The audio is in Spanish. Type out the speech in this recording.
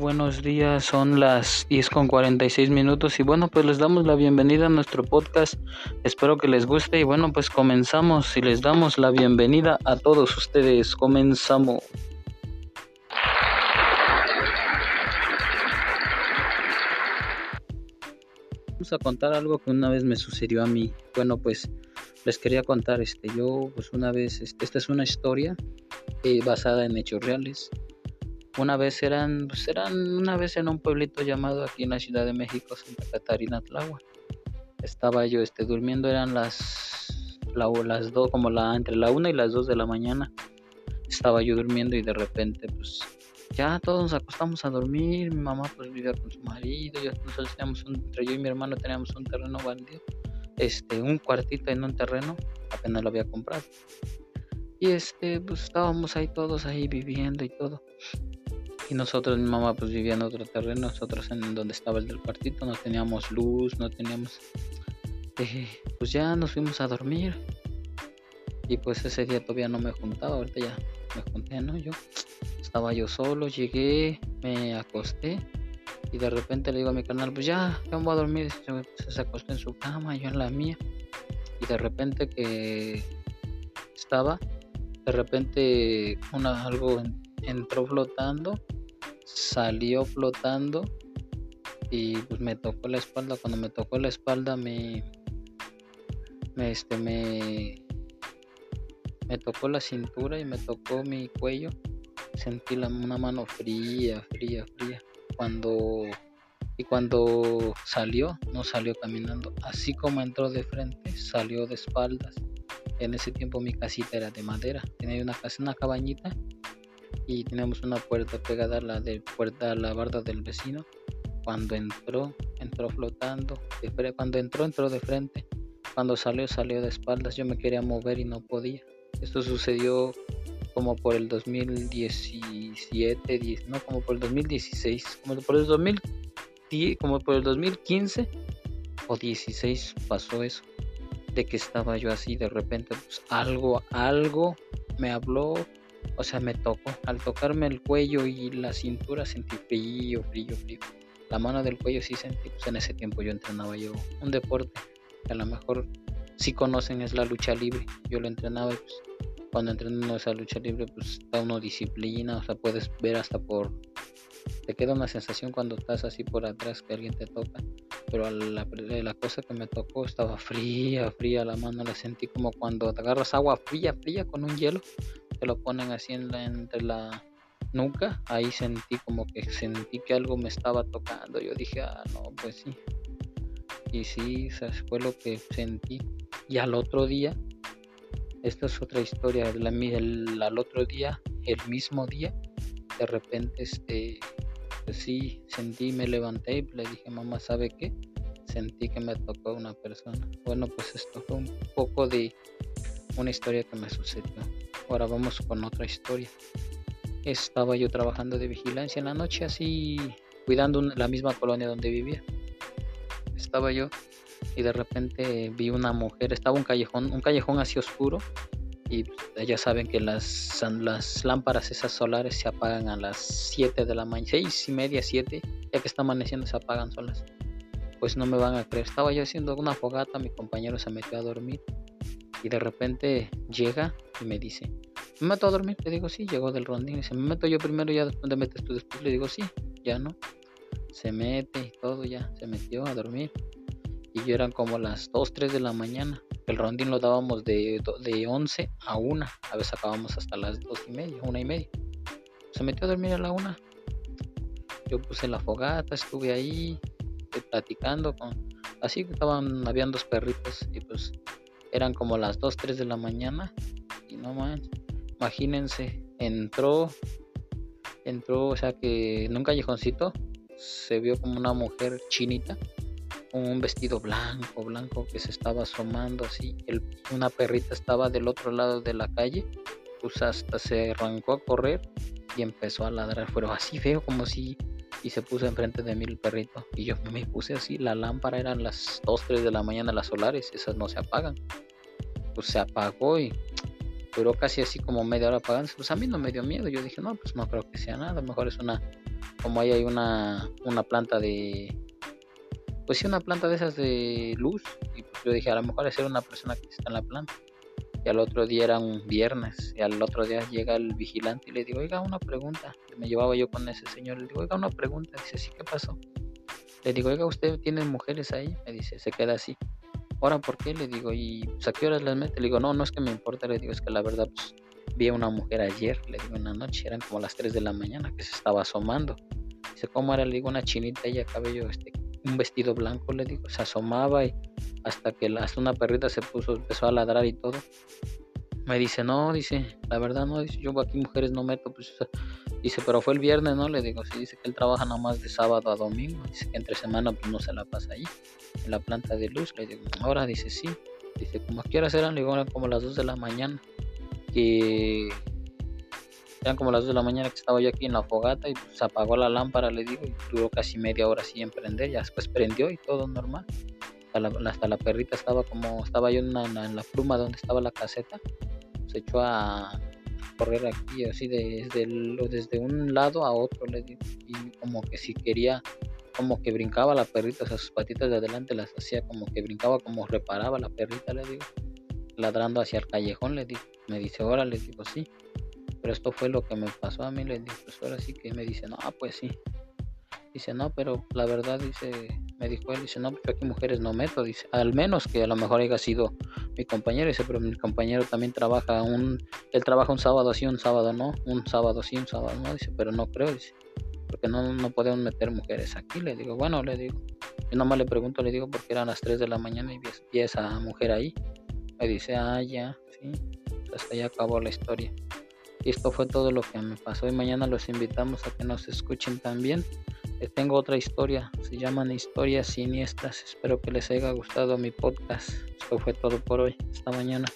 buenos días. Son las 10 con 46 minutos y bueno, pues les damos la bienvenida a nuestro podcast. Espero que les guste y bueno, pues comenzamos y les damos la bienvenida a todos ustedes. Comenzamos. Vamos a contar algo que una vez me sucedió a mí. Bueno, pues les quería contar este yo pues una vez este, esta es una historia eh, basada en hechos reales una vez eran, pues eran una vez en un pueblito llamado aquí en la Ciudad de México, Santa Catarina Tláhuac. Estaba yo este, durmiendo, eran las, las dos, como la, entre la una y las dos de la mañana. Estaba yo durmiendo y de repente, pues ya todos nos acostamos a dormir. Mi mamá pues vivía con su marido, yo, nosotros teníamos un, entre yo y mi hermano teníamos un terreno baldío, este, un cuartito en un terreno, apenas lo había comprado. Y este, pues estábamos ahí todos ahí viviendo y todo. Y nosotros, mi mamá pues vivía en otro terreno, nosotros en donde estaba el del cuartito, no teníamos luz, no teníamos... Eh, pues ya nos fuimos a dormir. Y pues ese día todavía no me juntaba, ahorita ya me junté, ¿no? Yo estaba yo solo, llegué, me acosté y de repente le digo a mi canal, pues ya, ya voy a dormir. Se, se acostó en su cama, yo en la mía. Y de repente que estaba, de repente una, algo entró flotando salió flotando y pues me tocó la espalda. Cuando me tocó la espalda me, este me me tocó la cintura y me tocó mi cuello. Sentí la, una mano fría, fría, fría. Cuando y cuando salió, no salió caminando. Así como entró de frente, salió de espaldas. En ese tiempo mi casita era de madera. Tenía una casa, una cabañita y teníamos una puerta pegada a la de puerta a la barda del vecino. Cuando entró, entró flotando. Cuando entró, entró de frente. Cuando salió, salió de espaldas. Yo me quería mover y no podía. Esto sucedió como por el 2017, no, como por el 2016, como por el 2010, como por el 2015 o 16 pasó eso. De que estaba yo así, de repente, pues algo, algo me habló o sea, me tocó. Al tocarme el cuello y la cintura sentí frío, frío, frío. La mano del cuello sí sentí. Pues en ese tiempo yo entrenaba yo un deporte que a lo mejor sí conocen es la lucha libre. Yo lo entrenaba y pues cuando entreno esa lucha libre pues da una disciplina. O sea, puedes ver hasta por... Te queda una sensación cuando estás así por atrás que alguien te toca. Pero la, la cosa que me tocó estaba fría, fría la mano. La sentí como cuando te agarras agua fría, fría con un hielo que lo ponen así en la, entre la nuca, ahí sentí como que sentí que algo me estaba tocando. Yo dije, ah, no, pues sí. Y sí, eso fue lo que sentí. Y al otro día, esta es otra historia, el, al otro día, el mismo día, de repente, este, pues sí, sentí, me levanté y le dije, mamá, ¿sabe qué? Sentí que me tocó una persona. Bueno, pues esto fue un poco de una historia que me sucedió. Ahora vamos con otra historia. Estaba yo trabajando de vigilancia en la noche, así cuidando la misma colonia donde vivía. Estaba yo y de repente vi una mujer, estaba un callejón, un callejón así oscuro y ya saben que las, las lámparas esas solares se apagan a las 7 de la mañana, 6 y media, 7, ya que está amaneciendo se apagan solas. Pues no me van a creer, estaba yo haciendo una fogata, mi compañero se metió a dormir y de repente llega y me dice, ¿me meto a dormir? Le digo, sí, llegó del rondín. Dice, ¿me meto yo primero ya después te metes tú después? Le digo, sí, ya no. Se mete y todo ya, se metió a dormir. Y yo eran como las 2, 3 de la mañana. El rondín lo dábamos de, de 11 a 1. A veces acabamos hasta las 2 y media, 1 y media. Se metió a dormir a la 1. Yo puse la fogata, estuve ahí eh, platicando con... Así que estaban, habían dos perritos y pues eran como las 2, 3 de la mañana. Y no más, imagínense, entró, entró, o sea que en un callejoncito se vio como una mujer chinita con un vestido blanco, blanco que se estaba asomando así. El, una perrita estaba del otro lado de la calle, pues hasta se arrancó a correr y empezó a ladrar, pero así feo como si y se puso enfrente de mí el perrito y yo me puse así, la lámpara eran las 2, 3 de la mañana las solares, esas no se apagan. Pues se apagó y duró casi así como media hora apagándose. Pues a mí no me dio miedo, yo dije, no, pues no creo que sea nada, mejor es una como ahí hay una, una planta de, pues sí, una planta de esas de luz. Y pues yo dije, a lo mejor es ser una persona que está en la planta. Y al otro día era un viernes. Y al otro día llega el vigilante y le digo, oiga, una pregunta. Me llevaba yo con ese señor. Le digo, oiga, una pregunta. Dice, sí, ¿qué pasó? Le digo, oiga, ¿usted tiene mujeres ahí? Me dice, se queda así. Ahora, ¿por qué? Le digo, ¿y pues, a qué horas las mete? Le digo, no, no es que me importa. Le digo, es que la verdad, pues vi a una mujer ayer, le digo, en la noche, eran como las 3 de la mañana, que se estaba asomando. Dice, ¿cómo era? Le digo, una chinita, ella cabello, este, un vestido blanco, le digo, se asomaba y hasta que hasta una perrita se puso, empezó a ladrar y todo. Me dice, no, dice, la verdad no, dice, yo aquí mujeres no meto, pues, dice, pero fue el viernes, ¿no? Le digo, sí, dice que él trabaja nada más de sábado a domingo, dice que entre semana pues no se la pasa ahí, en la planta de luz, le digo, ahora dice, sí, dice, como horas eran, le digo, eran como las 2 de la mañana, que eran como las 2 de la mañana que estaba yo aquí en la fogata y se apagó la lámpara, le digo, y duró casi media hora así en prender, ya después prendió y todo normal. Hasta la, perrita estaba como, estaba yo en, en la pluma donde estaba la caseta, se echó a correr aquí así desde, desde un lado a otro, le digo, y como que si quería, como que brincaba la perrita, o sea, sus patitas de adelante las hacía como que brincaba, como reparaba la perrita, le digo, ladrando hacia el callejón, le digo, me dice, ahora le digo, sí pero esto fue lo que me pasó a mí, le dije, pues ahora sí que me dice, no, pues sí. Dice, no, pero la verdad, dice, me dijo él, dice, no, pues aquí mujeres no meto, dice, al menos que a lo mejor haya sido mi compañero, dice, pero mi compañero también trabaja un, él trabaja un sábado sí, un sábado no, un sábado sí, un sábado no, dice, pero no creo, dice, porque no, no podemos meter mujeres aquí, le digo, bueno, le digo, yo nomás le pregunto, le digo, porque eran las 3 de la mañana y vi, esa mujer ahí, me dice, ah, ya, sí, hasta ya acabó la historia. Esto fue todo lo que me pasó y mañana los invitamos a que nos escuchen también. Les tengo otra historia, se llaman historias siniestras. Espero que les haya gustado mi podcast. Esto fue todo por hoy. Hasta mañana.